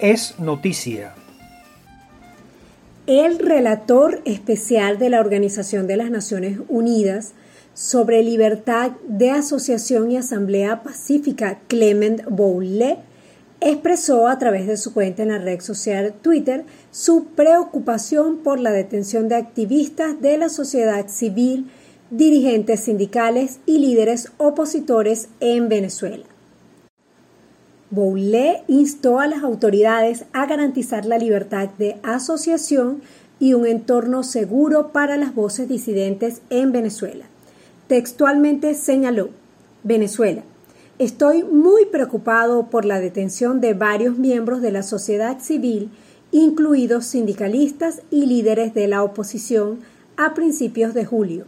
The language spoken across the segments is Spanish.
es noticia. El relator especial de la Organización de las Naciones Unidas sobre libertad de asociación y asamblea pacífica, Clement Boulet, expresó a través de su cuenta en la red social Twitter su preocupación por la detención de activistas de la sociedad civil, dirigentes sindicales y líderes opositores en Venezuela. Boulet instó a las autoridades a garantizar la libertad de asociación y un entorno seguro para las voces disidentes en Venezuela. Textualmente señaló, Venezuela, Estoy muy preocupado por la detención de varios miembros de la sociedad civil, incluidos sindicalistas y líderes de la oposición, a principios de julio.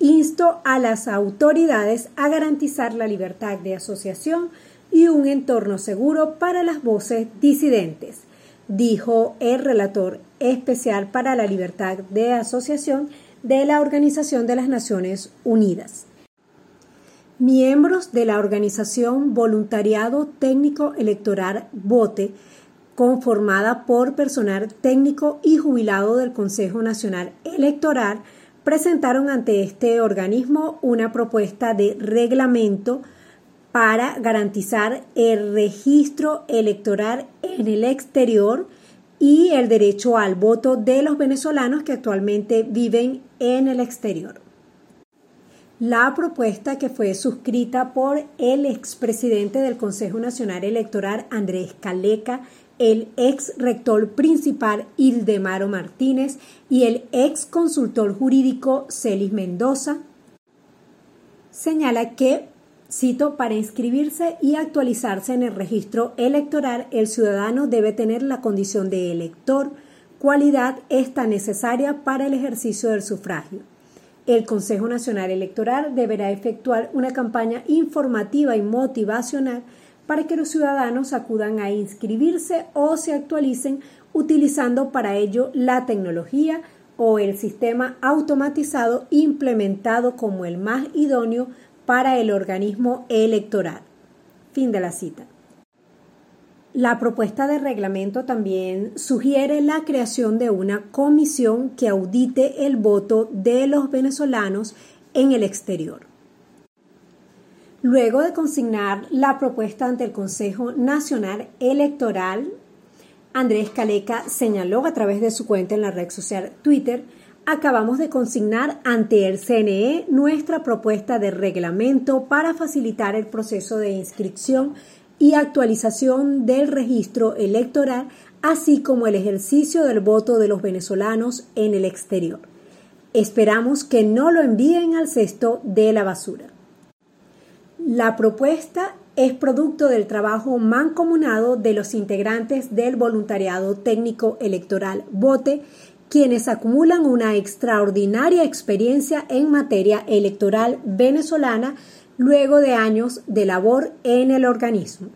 Insto a las autoridades a garantizar la libertad de asociación y un entorno seguro para las voces disidentes, dijo el relator especial para la libertad de asociación de la Organización de las Naciones Unidas. Miembros de la organización Voluntariado Técnico Electoral VOTE, conformada por personal técnico y jubilado del Consejo Nacional Electoral, presentaron ante este organismo una propuesta de reglamento para garantizar el registro electoral en el exterior y el derecho al voto de los venezolanos que actualmente viven en el exterior. La propuesta que fue suscrita por el expresidente del Consejo Nacional Electoral, Andrés Caleca, el ex rector principal Ildemaro Martínez y el ex consultor jurídico Celis Mendoza, señala que, cito, para inscribirse y actualizarse en el registro electoral, el ciudadano debe tener la condición de elector, cualidad esta necesaria para el ejercicio del sufragio. El Consejo Nacional Electoral deberá efectuar una campaña informativa y motivacional para que los ciudadanos acudan a inscribirse o se actualicen utilizando para ello la tecnología o el sistema automatizado implementado como el más idóneo para el organismo electoral. Fin de la cita. La propuesta de reglamento también sugiere la creación de una comisión que audite el voto de los venezolanos en el exterior. Luego de consignar la propuesta ante el Consejo Nacional Electoral, Andrés Caleca señaló a través de su cuenta en la red social Twitter, acabamos de consignar ante el CNE nuestra propuesta de reglamento para facilitar el proceso de inscripción y actualización del registro electoral, así como el ejercicio del voto de los venezolanos en el exterior. Esperamos que no lo envíen al cesto de la basura. La propuesta es producto del trabajo mancomunado de los integrantes del voluntariado técnico electoral VOTE, quienes acumulan una extraordinaria experiencia en materia electoral venezolana luego de años de labor en el organismo.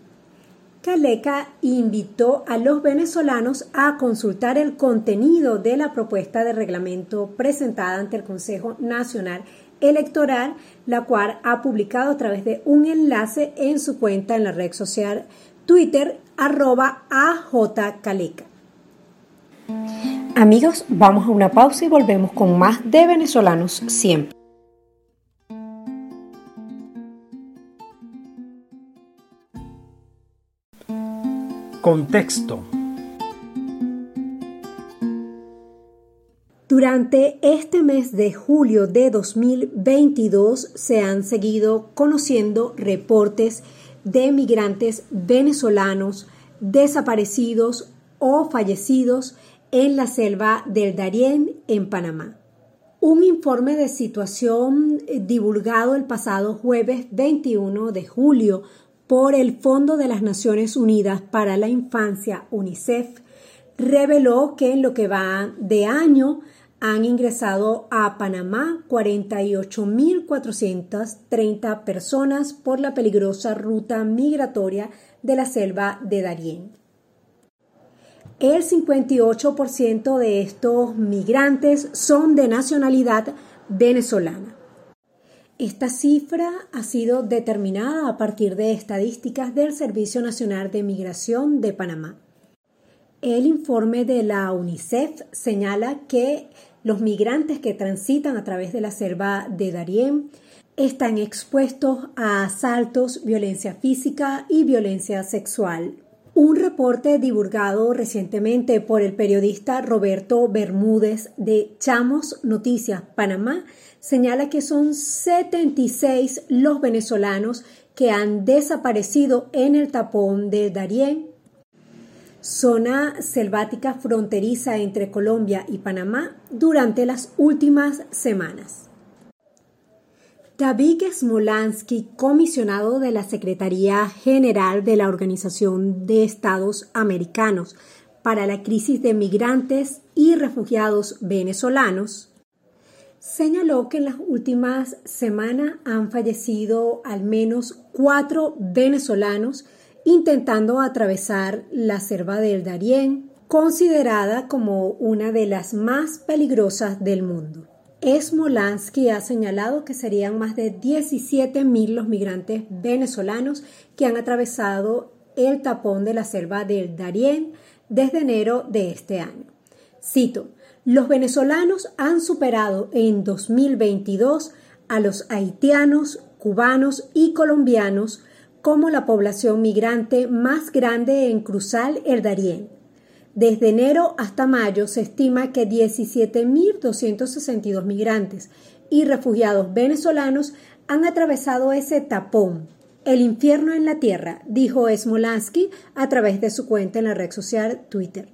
Caleca invitó a los venezolanos a consultar el contenido de la propuesta de reglamento presentada ante el Consejo Nacional Electoral, la cual ha publicado a través de un enlace en su cuenta en la red social Twitter arroba ajcaleca. Amigos, vamos a una pausa y volvemos con más de venezolanos siempre. Contexto. Durante este mes de julio de 2022 se han seguido conociendo reportes de migrantes venezolanos desaparecidos o fallecidos en la selva del Darién, en Panamá. Un informe de situación eh, divulgado el pasado jueves 21 de julio por el Fondo de las Naciones Unidas para la Infancia, UNICEF, reveló que en lo que va de año han ingresado a Panamá 48.430 personas por la peligrosa ruta migratoria de la selva de Darién. El 58% de estos migrantes son de nacionalidad venezolana. Esta cifra ha sido determinada a partir de estadísticas del Servicio Nacional de Migración de Panamá. El informe de la UNICEF señala que los migrantes que transitan a través de la selva de Darién están expuestos a asaltos, violencia física y violencia sexual. Un reporte divulgado recientemente por el periodista Roberto Bermúdez de Chamos Noticias Panamá señala que son 76 los venezolanos que han desaparecido en el tapón de Darién, zona selvática fronteriza entre Colombia y Panamá, durante las últimas semanas. David Smolansky, comisionado de la Secretaría General de la Organización de Estados Americanos para la crisis de migrantes y refugiados venezolanos, señaló que en las últimas semanas han fallecido al menos cuatro venezolanos intentando atravesar la selva del Darién, considerada como una de las más peligrosas del mundo. Smolansky ha señalado que serían más de 17.000 los migrantes venezolanos que han atravesado el tapón de la selva del Darién desde enero de este año. Cito, los venezolanos han superado en 2022 a los haitianos, cubanos y colombianos como la población migrante más grande en cruzar el Darién desde enero hasta mayo se estima que 17.262 migrantes y refugiados venezolanos han atravesado ese tapón, el infierno en la tierra, dijo Smolansky a través de su cuenta en la red social Twitter.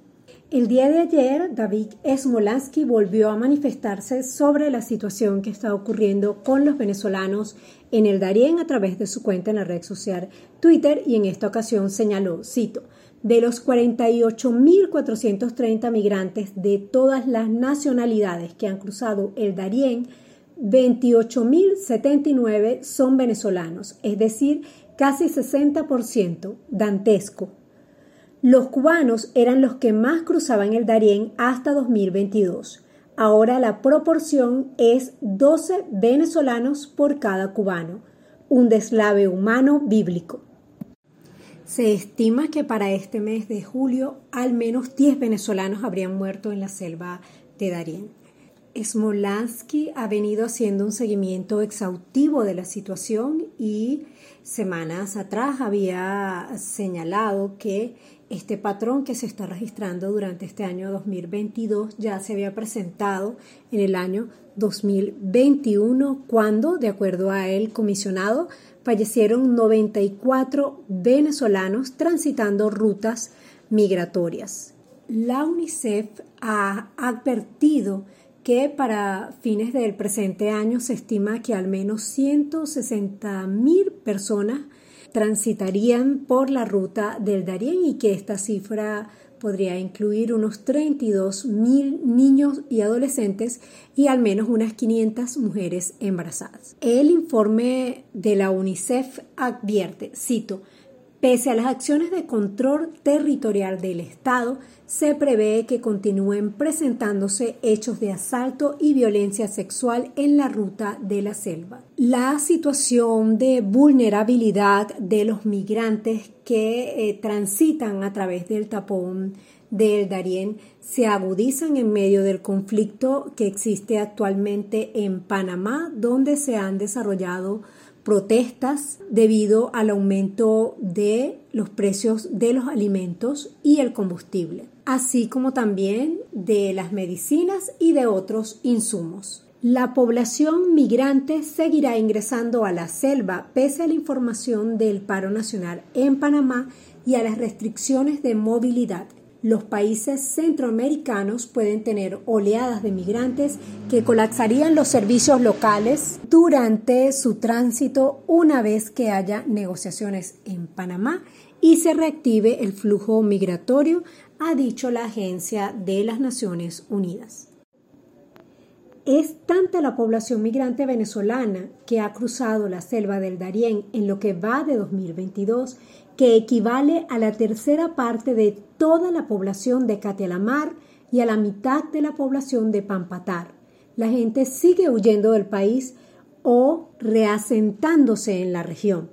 El día de ayer, David Smolansky volvió a manifestarse sobre la situación que está ocurriendo con los venezolanos en el Darién a través de su cuenta en la red social Twitter y en esta ocasión señaló, cito, de los 48.430 migrantes de todas las nacionalidades que han cruzado el Darién, 28.079 son venezolanos, es decir, casi 60%, dantesco. Los cubanos eran los que más cruzaban el Darién hasta 2022. Ahora la proporción es 12 venezolanos por cada cubano, un deslave humano bíblico. Se estima que para este mes de julio al menos 10 venezolanos habrían muerto en la selva de Darién. Smolansky ha venido haciendo un seguimiento exhaustivo de la situación y semanas atrás había señalado que este patrón que se está registrando durante este año 2022 ya se había presentado en el año 2021 cuando, de acuerdo a el comisionado, fallecieron 94 venezolanos transitando rutas migratorias. La UNICEF ha advertido que para fines del presente año se estima que al menos 160 mil personas transitarían por la ruta del Darién y que esta cifra podría incluir unos 32 mil niños y adolescentes y al menos unas 500 mujeres embarazadas. El informe de la UNICEF advierte, cito, Pese a las acciones de control territorial del Estado, se prevé que continúen presentándose hechos de asalto y violencia sexual en la ruta de la selva. La situación de vulnerabilidad de los migrantes que eh, transitan a través del tapón del Darién se agudizan en medio del conflicto que existe actualmente en Panamá, donde se han desarrollado protestas debido al aumento de los precios de los alimentos y el combustible, así como también de las medicinas y de otros insumos. La población migrante seguirá ingresando a la selva pese a la información del paro nacional en Panamá y a las restricciones de movilidad los países centroamericanos pueden tener oleadas de migrantes que colapsarían los servicios locales durante su tránsito una vez que haya negociaciones en Panamá y se reactive el flujo migratorio, ha dicho la Agencia de las Naciones Unidas. Es tanta la población migrante venezolana que ha cruzado la selva del Darién en lo que va de 2022 que equivale a la tercera parte de toda la población de Catialamar y a la mitad de la población de Pampatar. La gente sigue huyendo del país o reasentándose en la región,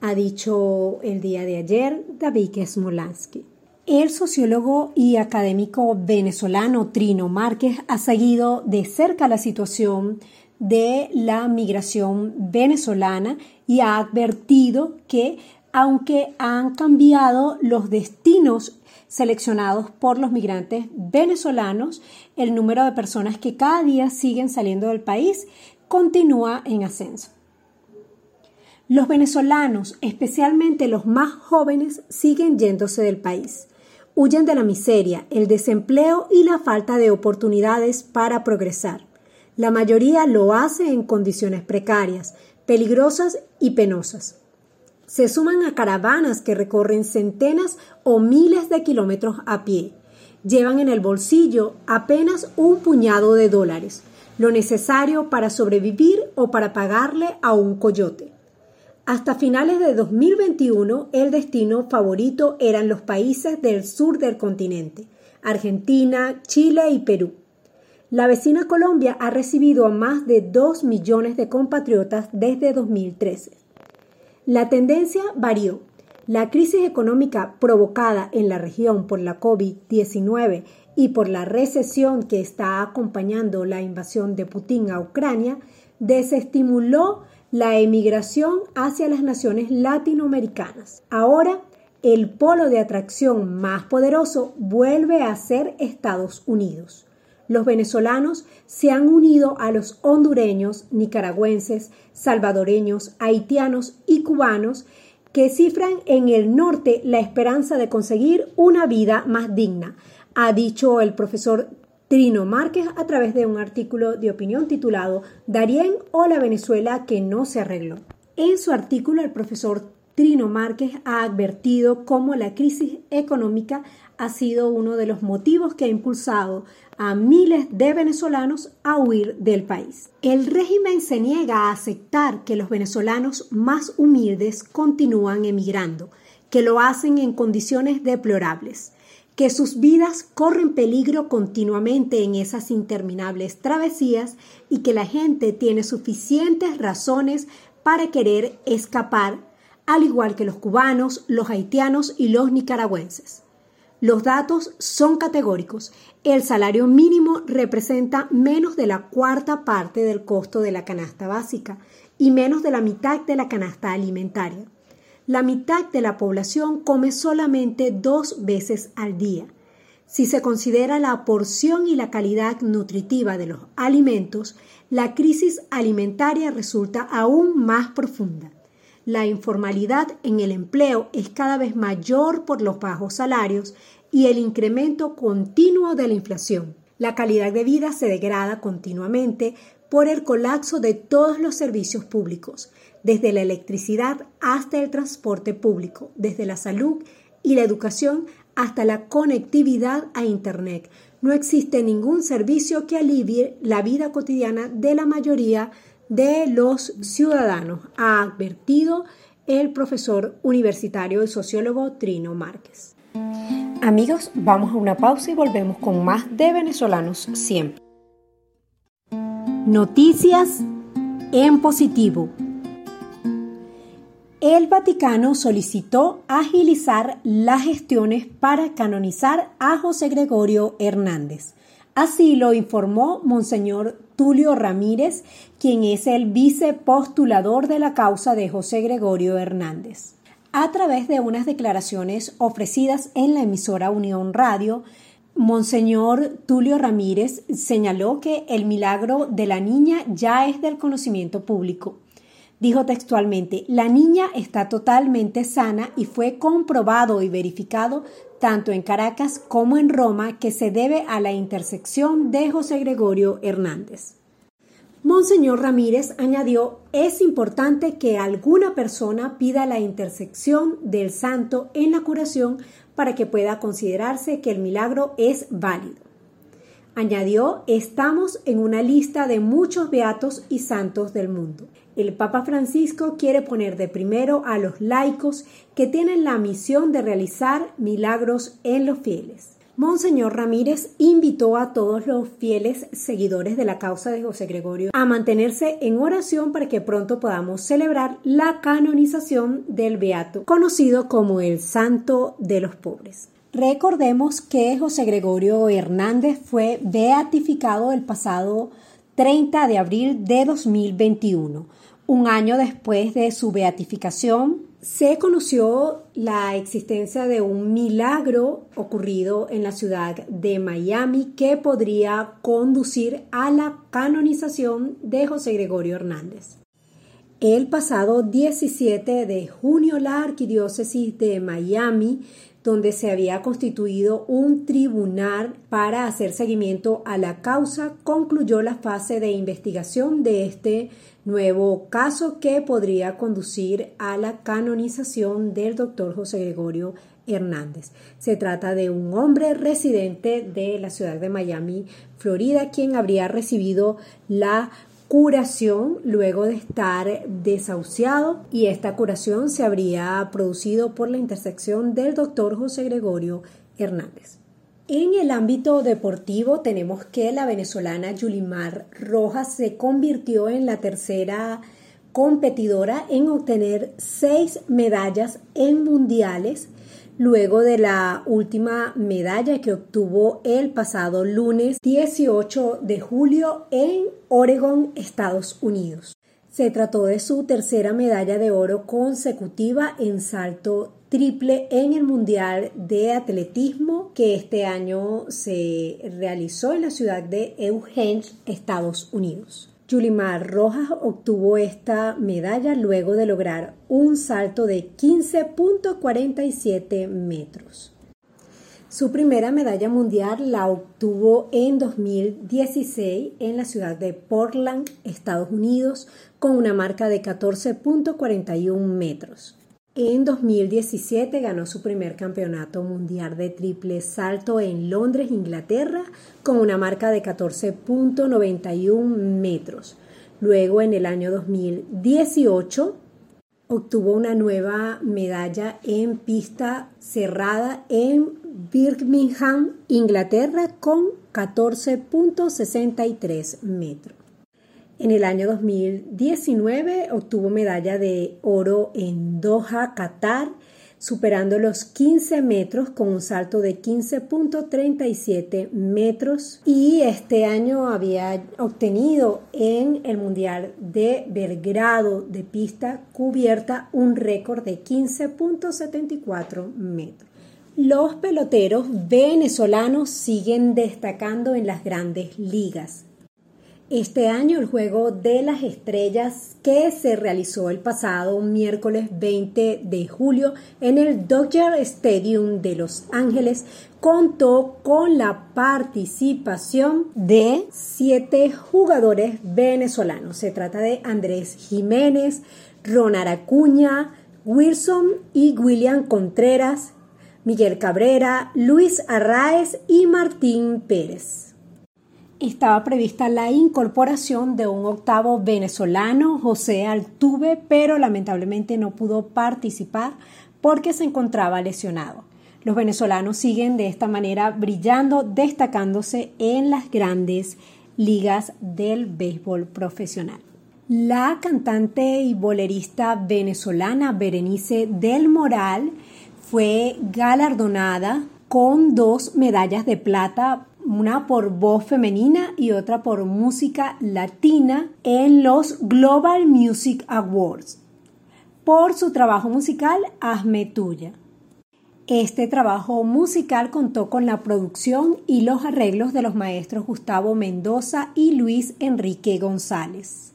ha dicho el día de ayer David Smolansky. El sociólogo y académico venezolano Trino Márquez ha seguido de cerca la situación de la migración venezolana y ha advertido que aunque han cambiado los destinos seleccionados por los migrantes venezolanos, el número de personas que cada día siguen saliendo del país continúa en ascenso. Los venezolanos, especialmente los más jóvenes, siguen yéndose del país. Huyen de la miseria, el desempleo y la falta de oportunidades para progresar. La mayoría lo hace en condiciones precarias, peligrosas y penosas. Se suman a caravanas que recorren centenas o miles de kilómetros a pie. Llevan en el bolsillo apenas un puñado de dólares, lo necesario para sobrevivir o para pagarle a un coyote. Hasta finales de 2021, el destino favorito eran los países del sur del continente, Argentina, Chile y Perú. La vecina Colombia ha recibido a más de 2 millones de compatriotas desde 2013. La tendencia varió. La crisis económica provocada en la región por la COVID-19 y por la recesión que está acompañando la invasión de Putin a Ucrania desestimuló la emigración hacia las naciones latinoamericanas. Ahora, el polo de atracción más poderoso vuelve a ser Estados Unidos. Los venezolanos se han unido a los hondureños, nicaragüenses, salvadoreños, haitianos y cubanos que cifran en el norte la esperanza de conseguir una vida más digna, ha dicho el profesor Trino Márquez a través de un artículo de opinión titulado Darién o la Venezuela que no se arregló. En su artículo, el profesor Trino Márquez ha advertido cómo la crisis económica ha sido uno de los motivos que ha impulsado a miles de venezolanos a huir del país. El régimen se niega a aceptar que los venezolanos más humildes continúan emigrando, que lo hacen en condiciones deplorables que sus vidas corren peligro continuamente en esas interminables travesías y que la gente tiene suficientes razones para querer escapar, al igual que los cubanos, los haitianos y los nicaragüenses. Los datos son categóricos. El salario mínimo representa menos de la cuarta parte del costo de la canasta básica y menos de la mitad de la canasta alimentaria la mitad de la población come solamente dos veces al día. Si se considera la porción y la calidad nutritiva de los alimentos, la crisis alimentaria resulta aún más profunda. La informalidad en el empleo es cada vez mayor por los bajos salarios y el incremento continuo de la inflación. La calidad de vida se degrada continuamente por el colapso de todos los servicios públicos, desde la electricidad hasta el transporte público, desde la salud y la educación hasta la conectividad a Internet. No existe ningún servicio que alivie la vida cotidiana de la mayoría de los ciudadanos, ha advertido el profesor universitario y sociólogo Trino Márquez. Amigos, vamos a una pausa y volvemos con más de venezolanos siempre. Noticias en positivo el Vaticano solicitó agilizar las gestiones para canonizar a José Gregorio Hernández. Así lo informó Monseñor Tulio Ramírez, quien es el vicepostulador de la causa de José Gregorio Hernández. A través de unas declaraciones ofrecidas en la emisora Unión Radio, Monseñor Tulio Ramírez señaló que el milagro de la niña ya es del conocimiento público Dijo textualmente, la niña está totalmente sana y fue comprobado y verificado tanto en Caracas como en Roma que se debe a la intersección de José Gregorio Hernández. Monseñor Ramírez añadió, es importante que alguna persona pida la intersección del santo en la curación para que pueda considerarse que el milagro es válido. Añadió, estamos en una lista de muchos beatos y santos del mundo. El Papa Francisco quiere poner de primero a los laicos que tienen la misión de realizar milagros en los fieles. Monseñor Ramírez invitó a todos los fieles seguidores de la causa de José Gregorio a mantenerse en oración para que pronto podamos celebrar la canonización del Beato, conocido como el Santo de los Pobres. Recordemos que José Gregorio Hernández fue beatificado el pasado 30 de abril de 2021. Un año después de su beatificación, se conoció la existencia de un milagro ocurrido en la ciudad de Miami que podría conducir a la canonización de José Gregorio Hernández. El pasado 17 de junio, la Arquidiócesis de Miami donde se había constituido un tribunal para hacer seguimiento a la causa, concluyó la fase de investigación de este nuevo caso que podría conducir a la canonización del doctor José Gregorio Hernández. Se trata de un hombre residente de la ciudad de Miami, Florida, quien habría recibido la curación luego de estar desahuciado y esta curación se habría producido por la intersección del doctor José Gregorio Hernández. En el ámbito deportivo tenemos que la venezolana Yulimar Rojas se convirtió en la tercera competidora en obtener seis medallas en mundiales luego de la última medalla que obtuvo el pasado lunes 18 de julio en Oregon, Estados Unidos. Se trató de su tercera medalla de oro consecutiva en salto triple en el Mundial de Atletismo que este año se realizó en la ciudad de Eugene, Estados Unidos. Yulimar Rojas obtuvo esta medalla luego de lograr un salto de 15.47 metros. Su primera medalla mundial la obtuvo en 2016 en la ciudad de Portland, Estados Unidos, con una marca de 14.41 metros. En 2017 ganó su primer campeonato mundial de triple salto en Londres, Inglaterra, con una marca de 14.91 metros. Luego, en el año 2018, obtuvo una nueva medalla en pista cerrada en Birmingham, Inglaterra, con 14.63 metros. En el año 2019 obtuvo medalla de oro en Doha, Qatar, superando los 15 metros con un salto de 15.37 metros y este año había obtenido en el Mundial de Belgrado de pista cubierta un récord de 15.74 metros. Los peloteros venezolanos siguen destacando en las grandes ligas. Este año el Juego de las Estrellas que se realizó el pasado miércoles 20 de julio en el Dodger Stadium de Los Ángeles contó con la participación de siete jugadores venezolanos. Se trata de Andrés Jiménez, Ronald Acuña, Wilson y William Contreras, Miguel Cabrera, Luis Arraez y Martín Pérez estaba prevista la incorporación de un octavo venezolano, José Altuve, pero lamentablemente no pudo participar porque se encontraba lesionado. Los venezolanos siguen de esta manera brillando, destacándose en las grandes ligas del béisbol profesional. La cantante y bolerista venezolana Berenice del Moral fue galardonada con dos medallas de plata una por voz femenina y otra por música latina en los Global Music Awards. Por su trabajo musical Hazme Tuya. Este trabajo musical contó con la producción y los arreglos de los maestros Gustavo Mendoza y Luis Enrique González.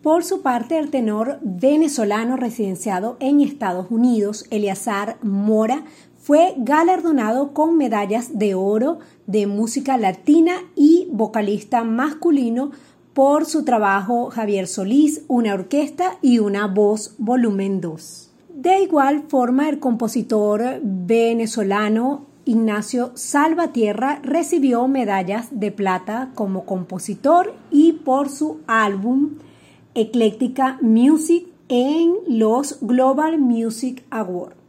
Por su parte, el tenor venezolano residenciado en Estados Unidos, Eleazar Mora, fue galardonado con medallas de oro de música latina y vocalista masculino por su trabajo Javier Solís, una orquesta y una voz volumen 2. De igual forma, el compositor venezolano Ignacio Salvatierra recibió medallas de plata como compositor y por su álbum Ecléctica Music en los Global Music Awards.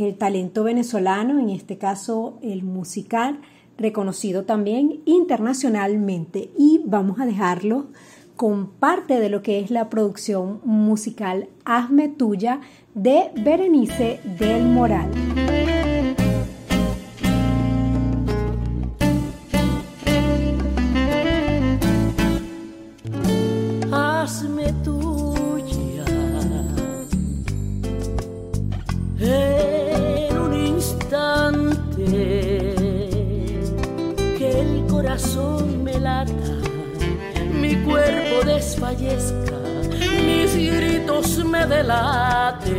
El talento venezolano, en este caso el musical, reconocido también internacionalmente. Y vamos a dejarlo con parte de lo que es la producción musical Hazme Tuya de Berenice del Moral. Desfallezca, mis gritos me delaten.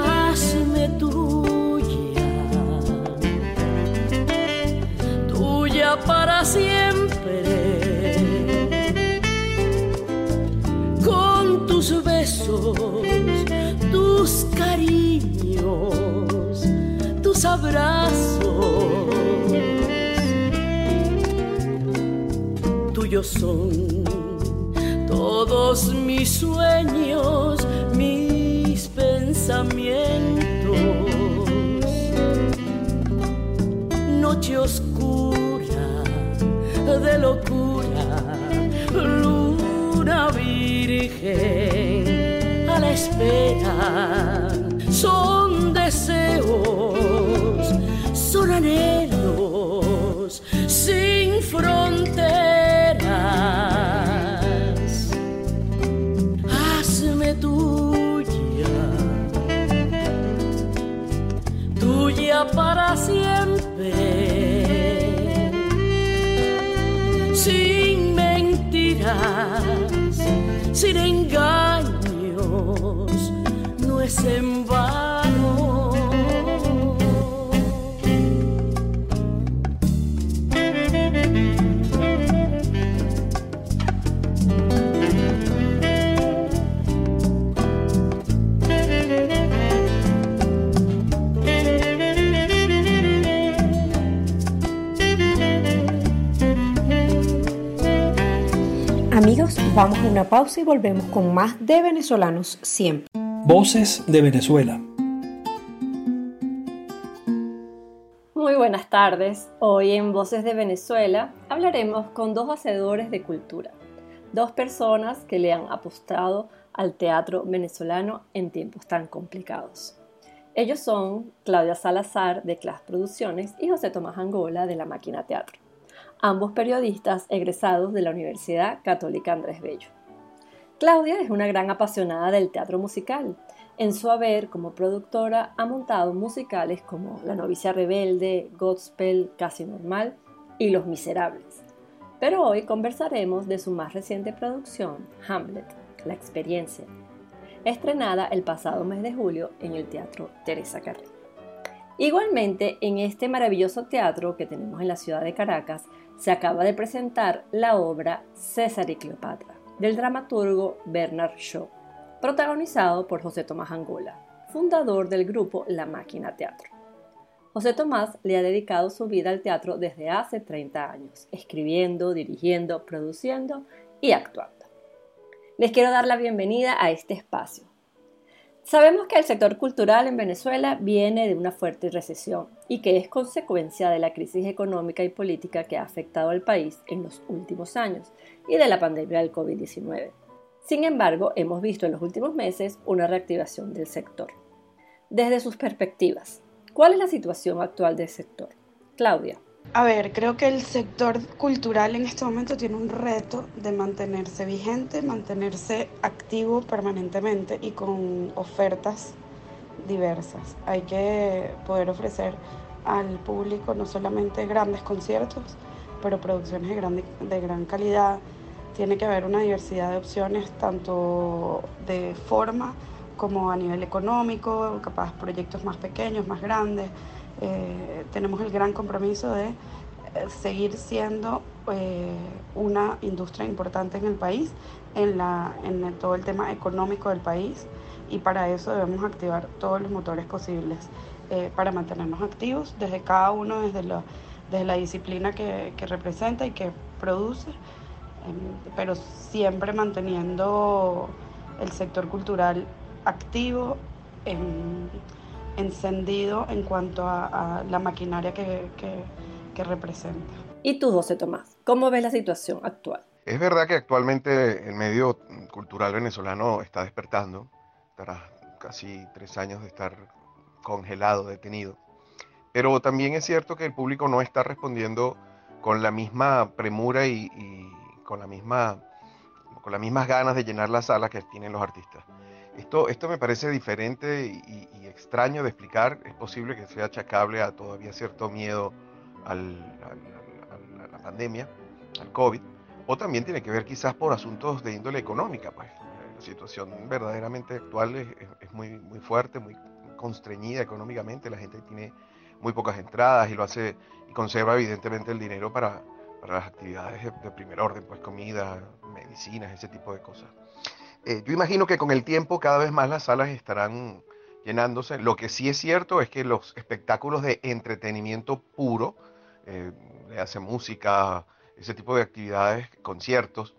Hazme tuya, tuya para siempre. Con tus besos, tus cariños, tus abrazos son todos mis sueños, mis pensamientos. Noche oscura de locura, luna virgen a la espera. Son deseos, son anhelos sin fronteras para siempre. Sin mentiras, sin engaños, no es en Amigos, vamos a una pausa y volvemos con más de venezolanos siempre. Voces de Venezuela. Muy buenas tardes. Hoy en Voces de Venezuela hablaremos con dos hacedores de cultura, dos personas que le han apostado al teatro venezolano en tiempos tan complicados. Ellos son Claudia Salazar de Class Producciones y José Tomás Angola de La Máquina Teatro ambos periodistas egresados de la Universidad Católica Andrés Bello. Claudia es una gran apasionada del teatro musical. En su haber como productora ha montado musicales como La novicia rebelde, Godspell, Casi normal y Los miserables. Pero hoy conversaremos de su más reciente producción, Hamlet, La experiencia, estrenada el pasado mes de julio en el Teatro Teresa Carré. Igualmente, en este maravilloso teatro que tenemos en la ciudad de Caracas, se acaba de presentar la obra César y Cleopatra, del dramaturgo Bernard Shaw, protagonizado por José Tomás Angola, fundador del grupo La Máquina Teatro. José Tomás le ha dedicado su vida al teatro desde hace 30 años, escribiendo, dirigiendo, produciendo y actuando. Les quiero dar la bienvenida a este espacio, Sabemos que el sector cultural en Venezuela viene de una fuerte recesión y que es consecuencia de la crisis económica y política que ha afectado al país en los últimos años y de la pandemia del COVID-19. Sin embargo, hemos visto en los últimos meses una reactivación del sector. Desde sus perspectivas, ¿cuál es la situación actual del sector? Claudia. A ver, creo que el sector cultural en este momento tiene un reto de mantenerse vigente, mantenerse activo permanentemente y con ofertas diversas. Hay que poder ofrecer al público no solamente grandes conciertos, pero producciones de gran, de gran calidad. Tiene que haber una diversidad de opciones, tanto de forma como a nivel económico, capaz proyectos más pequeños, más grandes eh, tenemos el gran compromiso de eh, seguir siendo eh, una industria importante en el país, en, la, en todo el tema económico del país y para eso debemos activar todos los motores posibles para mantenernos activos desde cada uno, desde, la, desde la disciplina que, que, representa y que produce, em, pero siempre manteniendo el sector cultural activo, encendido en cuanto a, la maquinaria que, que representa. ¿Y tú, José Tomás? ¿Cómo ves la situación actual? Es verdad que actualmente el medio cultural venezolano está despertando, tras casi tres años de estar congelado, detenido. Pero también es cierto que el público no está respondiendo con la misma premura y, con, la misma, con las mismas ganas de llenar las salas que tienen los artistas. Esto, esto me parece diferente y, extraño de explicar. Es posible que sea achacable a todavía cierto miedo a la pandemia, al COVID o también tiene que ver quizás por asuntos de índole económica, pues la situación verdaderamente actual es, muy, muy fuerte, muy constreñida económicamente, la gente tiene muy pocas entradas y lo hace y conserva evidentemente el dinero para, las actividades de, primer orden, pues comida, medicinas, ese tipo de cosas. Eh, yo imagino que con el tiempo cada vez más las salas estarán llenándose. Lo que sí es cierto es que los espectáculos de entretenimiento puro, eh, hace música, ese tipo de actividades, conciertos,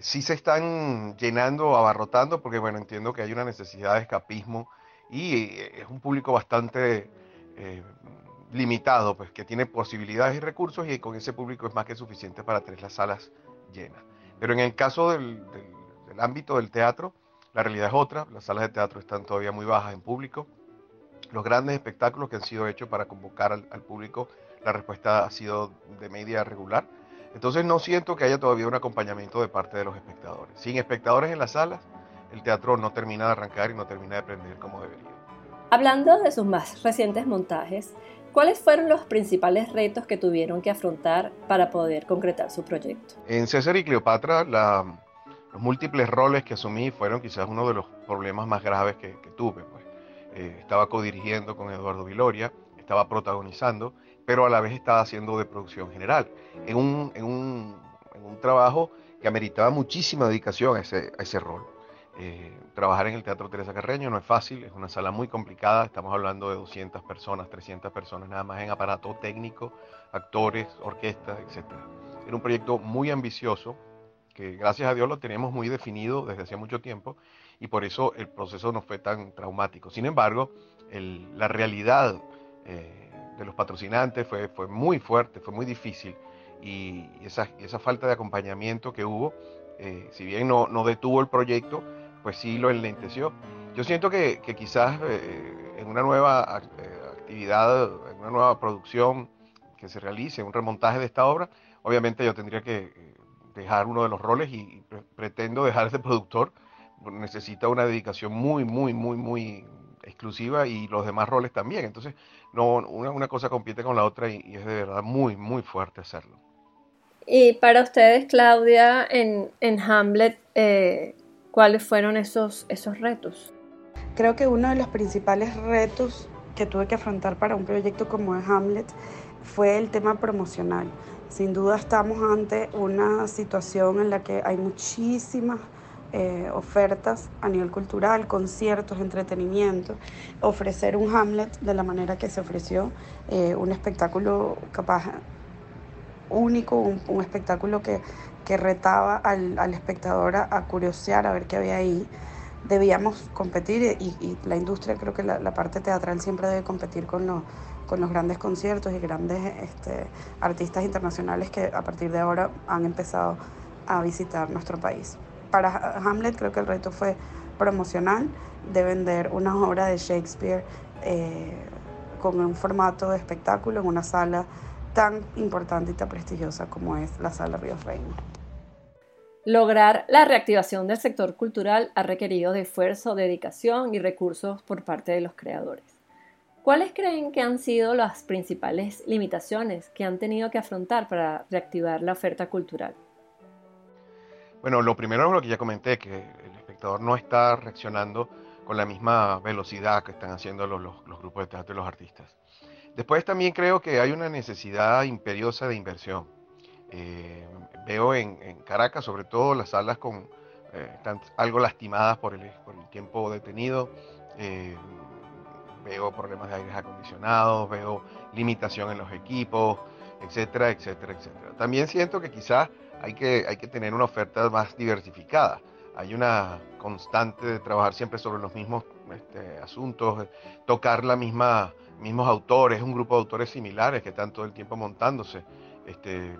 sí se están llenando, abarrotando, porque bueno, entiendo que hay una necesidad de escapismo y eh, es un público bastante eh, limitado, pues que tiene posibilidades y recursos y con ese público es más que suficiente para tener las salas llenas. Pero en el caso del, ámbito del teatro, la realidad es otra, las salas de teatro están todavía muy bajas en público. Los grandes espectáculos que han sido hechos para convocar al, al público, la respuesta ha sido de media regular entonces no siento que haya todavía un acompañamiento de parte de los espectadores. Sin espectadores en las salas, el teatro no termina de arrancar y no termina de prender como debería. Hablando de sus más recientes montajes, ¿cuáles fueron los principales retos que tuvieron que afrontar para poder concretar su proyecto? En César y Cleopatra, los múltiples roles que asumí fueron quizás uno de los problemas más graves que, tuve. Pues. Eh, estaba codirigiendo con Eduardo Viloria, estaba protagonizando pero a la vez estaba haciendo de producción general, en un, en un, en un trabajo que ameritaba muchísima dedicación a ese, a ese rol. Eh, trabajar en el Teatro Teresa Carreño no es fácil, es una sala muy complicada, estamos hablando de 200 personas, 300 personas nada más en aparato técnico, actores, orquestas, etc. Era un proyecto muy ambicioso, que gracias a Dios lo teníamos muy definido desde hace mucho tiempo y por eso el proceso no fue tan traumático. Sin embargo, la realidad eh, de los patrocinantes fue, fue muy fuerte, fue muy difícil. Y esa, esa falta de acompañamiento que hubo, eh, si bien no, no, detuvo el proyecto, pues sí lo enlenteció. Yo siento que, que quizás eh, en una nueva actividad, en una nueva producción que se realice, un remontaje de esta obra, obviamente yo tendría que dejar uno de los roles y, pretendo dejar ese productor. Necesita una dedicación muy, muy, muy, muy, exclusiva y los demás roles también. Entonces, no, una, una cosa compite con la otra y, es de verdad muy, muy fuerte hacerlo. Y para ustedes, Claudia, en, en Hamlet, eh, ¿cuáles fueron esos, esos retos? Creo que uno de los principales retos que tuve que afrontar para un proyecto como Hamlet fue el tema promocional. Sin duda estamos ante una situación en la que hay muchísimas eh, ofertas a nivel cultural, conciertos, entretenimiento, ofrecer un Hamlet de la manera que se ofreció, eh, un espectáculo capaz único, un, espectáculo que, que retaba al, al espectador a, curiosear, a ver qué había ahí. Debíamos competir y, la industria, creo que la, parte teatral siempre debe competir con los, con los grandes conciertos y grandes este, artistas internacionales que a partir de ahora han empezado a visitar nuestro país para Hamlet creo que el reto fue promocional de vender una obra de Shakespeare eh, con un formato de espectáculo en una sala tan importante y tan prestigiosa como es la sala Ríos Reina. Lograr la reactivación del sector cultural ha requerido de esfuerzo, dedicación y recursos por parte de los creadores. ¿Cuáles creen que han sido las principales limitaciones que han tenido que afrontar para reactivar la oferta cultural? Bueno, lo primero es lo que ya comenté, que el espectador no está reaccionando con la misma velocidad que están haciendo los, grupos de teatro y los artistas. Después también creo que hay una necesidad imperiosa de inversión. Eh, veo en, Caracas, sobre todo, las salas con, eh, están algo lastimadas por el, por el tiempo detenido. Eh, veo problemas de aires acondicionados, veo limitación en los equipos, etcétera, etcétera, etcétera. También siento que quizás hay que, hay que tener una oferta más diversificada. hay una constante de trabajar siempre sobre los mismos este, asuntos, tocar la misma, mismos autores, un grupo de autores similares que están todo el tiempo montándose. Este,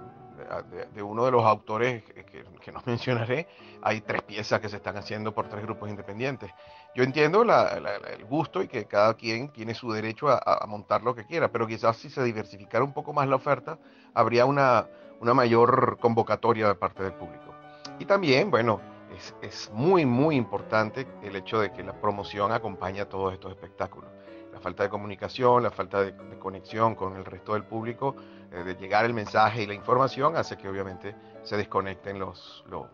de, uno de los autores que, que, no mencionaré, hay tres piezas que se están haciendo por tres grupos independientes. Yo entiendo el gusto y que cada quien tiene su derecho a, montar lo que quiera, pero quizás si se diversificara un poco más la oferta, habría una, una mayor convocatoria de parte del público. Y también, bueno, es, es, muy, muy importante el hecho de que la promoción acompañe a todos estos espectáculos. La falta de comunicación, la falta de, conexión con el resto del público, eh, de llegar el mensaje y la información, hace que obviamente se desconecten los, los,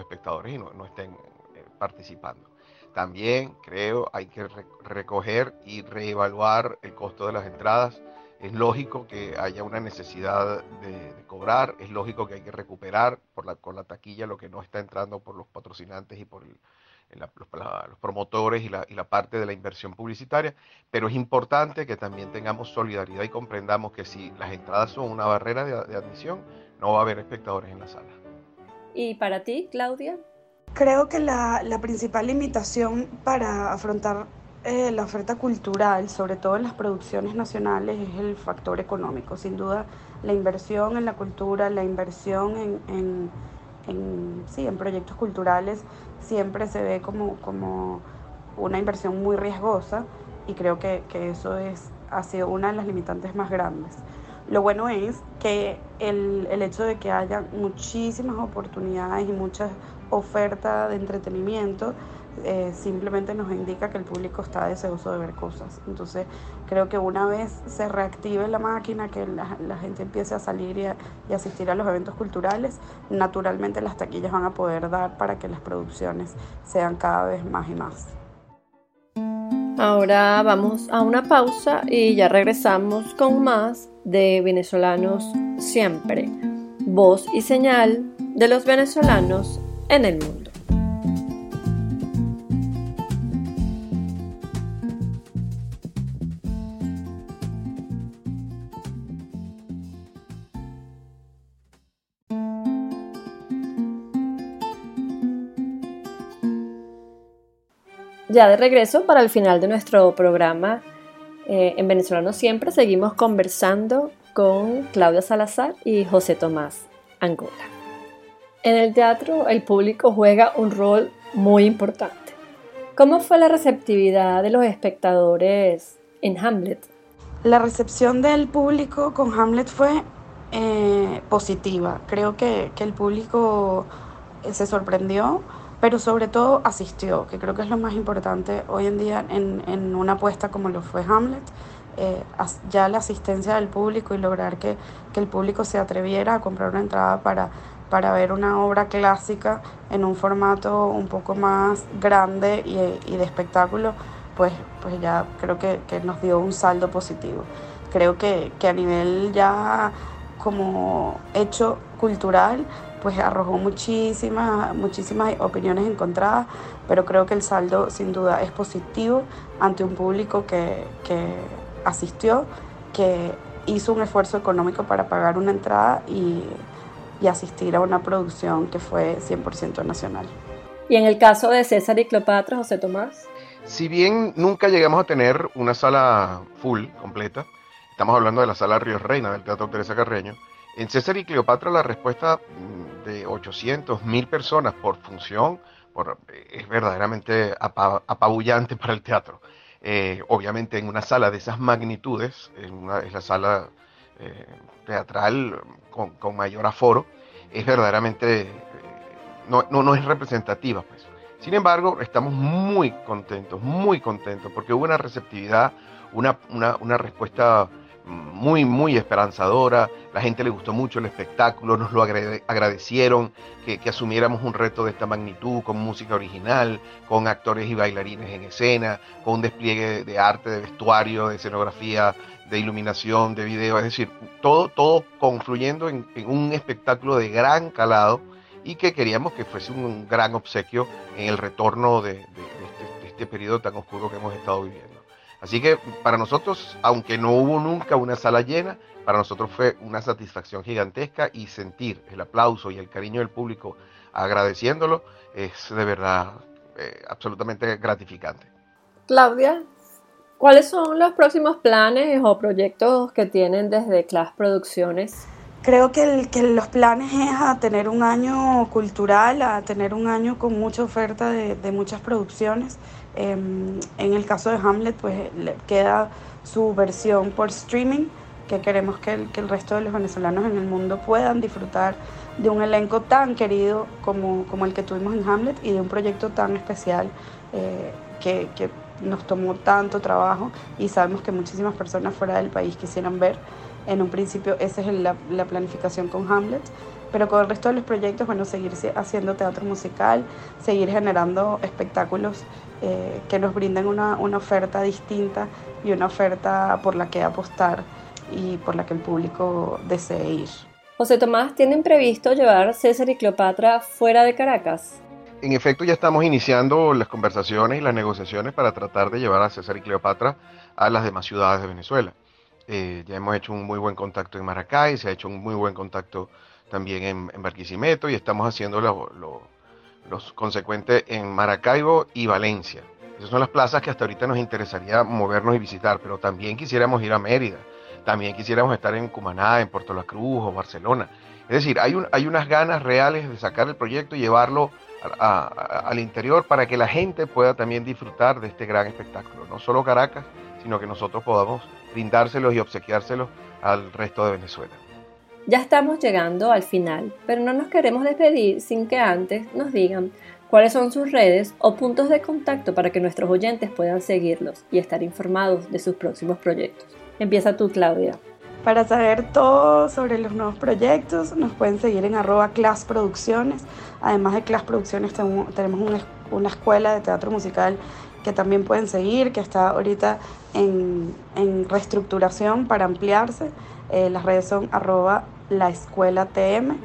espectadores y no, no estén eh, participando. También creo hay que recoger y reevaluar el costo de las entradas es lógico que haya una necesidad de, cobrar, es lógico que hay que recuperar por la, con la taquilla lo que no está entrando por los patrocinantes y por los, promotores y la, y la parte de la inversión publicitaria, pero es importante que también tengamos solidaridad y comprendamos que si las entradas son una barrera de admisión, no va a haber espectadores en la sala. ¿Y para ti, Claudia? Creo que la, la principal limitación para afrontar eh, la oferta cultural, sobre todo en las producciones nacionales, es el factor económico. Sin duda, la inversión en la cultura, la inversión en, en, sí, en proyectos culturales siempre se ve como, como una inversión muy riesgosa y creo que, que eso es, ha sido una de las limitantes más grandes. Lo bueno es que el, el hecho de que haya muchísimas oportunidades y muchas ofertas de entretenimiento eh, simplemente nos indica que el público está deseoso de ver cosas. Entonces creo que una vez se reactive la máquina, que la, gente empiece a salir y, asistir a los eventos culturales, naturalmente las taquillas van a poder dar para que las producciones sean cada vez más y más. Ahora vamos a una pausa y ya regresamos con más de venezolanos siempre, voz y señal de los venezolanos en el mundo. Ya de regreso para el final de nuestro programa eh, en Venezolano Siempre, seguimos conversando con Claudia Salazar y José Tomás Angola. En el teatro el público juega un rol muy importante. ¿Cómo fue la receptividad de los espectadores en Hamlet? La recepción del público con Hamlet fue eh, positiva. Creo que, que el público eh, se sorprendió pero sobre todo asistió, que creo que es lo más importante hoy en día en, en una apuesta como lo fue Hamlet. Eh, ya la asistencia del público y lograr que, que, el público se atreviera a comprar una entrada para, para ver una obra clásica en un formato un poco más grande y, y de espectáculo, pues, pues ya creo que, que, nos dio un saldo positivo. Creo que, que a nivel ya como hecho cultural, pues arrojó muchísimas, muchísimas opiniones encontradas, pero creo que el saldo sin duda es positivo ante un público que, asistió, que hizo un esfuerzo económico para pagar una entrada y, y asistir a una producción que fue 100% nacional. ¿Y en el caso de César y Cleopatra, José Tomás? Si bien nunca llegamos a tener una sala full, completa, estamos hablando de la sala Ríos Reina del Teatro Teresa Carreño, en César y Cleopatra la respuesta mm, de 800, 1000 personas por función por, es verdaderamente apabullante para el teatro. Eh, obviamente en una sala de esas magnitudes, en es la sala eh, teatral con, mayor aforo, es verdaderamente, eh, no, no, es representativa. Pues. Sin embargo, estamos muy contentos, muy contentos, porque hubo una receptividad, una, una, una respuesta muy, muy esperanzadora. La gente le gustó mucho el espectáculo, nos lo agradecieron que, asumiéramos un reto de esta magnitud, con música original, con actores y bailarines en escena, con un despliegue de arte, de vestuario, de escenografía, de iluminación, de video, es decir, todo, todo confluyendo en, un espectáculo de gran calado y que queríamos que fuese un gran obsequio en el retorno de, este, de este periodo tan oscuro que hemos estado viviendo. Así que para nosotros, aunque no hubo nunca una sala llena, para nosotros fue una satisfacción gigantesca y sentir el aplauso y el cariño del público agradeciéndolo es de verdad eh, absolutamente gratificante. Claudia, ¿cuáles son los próximos planes o proyectos que tienen desde Class Producciones? Creo que, los planes es a tener un año cultural, a tener un año con mucha oferta de, muchas producciones. Em, en el caso de Hamlet, pues queda su versión por streaming, que queremos que el, que el resto de los venezolanos en el mundo puedan disfrutar de un elenco tan querido como, como el que tuvimos en Hamlet y de un proyecto tan especial eh, que, que nos tomó tanto trabajo y sabemos que muchísimas personas fuera del país quisieran ver. En un principio esa es la, la, planificación con Hamlet, pero con el resto de los proyectos, bueno, seguir haciendo teatro musical, seguir generando espectáculos eh, que nos brinden una, una, oferta distinta y una oferta por la que apostar y por la que el público desee ir. José Tomás, ¿tienen previsto llevar César y Cleopatra fuera de Caracas? En efecto, ya estamos iniciando las conversaciones y las negociaciones para tratar de llevar a César y Cleopatra a las demás ciudades de Venezuela. Eh, ya hemos hecho un muy buen contacto en Maracay, se ha hecho un muy buen contacto también en, Barquisimeto y estamos haciendo los consecuentes en Maracaibo y Valencia. Esas son las plazas que hasta ahorita nos interesaría movernos y visitar, pero también quisiéramos ir a Mérida, también quisiéramos estar en Cumaná, en Puerto La Cruz o Barcelona. Es decir, hay, un, hay unas ganas reales de sacar el proyecto y llevarlo al interior para que la gente pueda también disfrutar de este gran espectáculo. No solo Caracas, sino que nosotros podamos brindárselos y obsequiárselos al resto de Venezuela. Ya estamos llegando al final, pero no nos queremos despedir sin que antes nos digan cuáles son sus redes o puntos de contacto para que nuestros oyentes puedan seguirlos y estar informados de sus próximos proyectos. Empieza tú, Claudia. Para saber todo sobre los nuevos proyectos, nos pueden seguir en arroba Class Producciones. Además de Class Producciones, tenemos una, escuela de teatro musical que también pueden seguir, que está ahorita en, en reestructuración para ampliarse. Eh, las redes son arroba la escuela TM.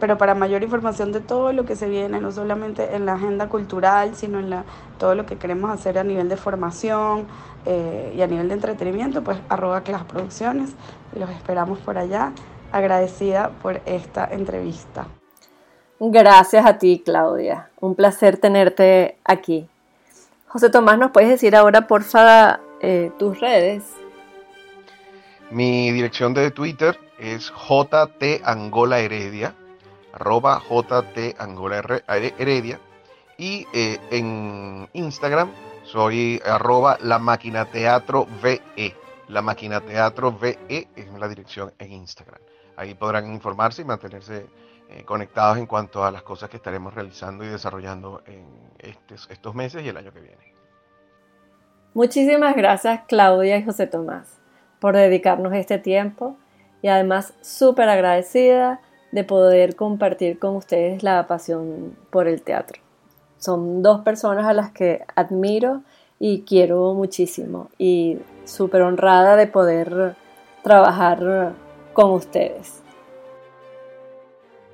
Pero para mayor información de todo lo que se viene, no solamente en la agenda cultural, sino en la, todo lo que queremos hacer a nivel de formación eh, y a nivel de entretenimiento, pues arroba las producciones. Los esperamos por allá. Agradecida por esta entrevista. Gracias a ti, Claudia. Un placer tenerte aquí. José Tomás, ¿nos puedes decir ahora, porfa, eh, tus redes? Mi dirección de Twitter es JT Angola Heredia, arroba JT Angola Heredia. Y eh, en Instagram soy arroba la máquina teatro VE. La máquina teatro VE es la dirección en Instagram. Ahí podrán informarse y mantenerse eh, conectados en cuanto a las cosas que estaremos realizando y desarrollando en estos meses y el año que viene. Muchísimas gracias Claudia y José Tomás por dedicarnos este tiempo y además súper agradecida de poder compartir con ustedes la pasión por el teatro. Son dos personas a las que admiro y quiero muchísimo y súper honrada de poder trabajar con ustedes.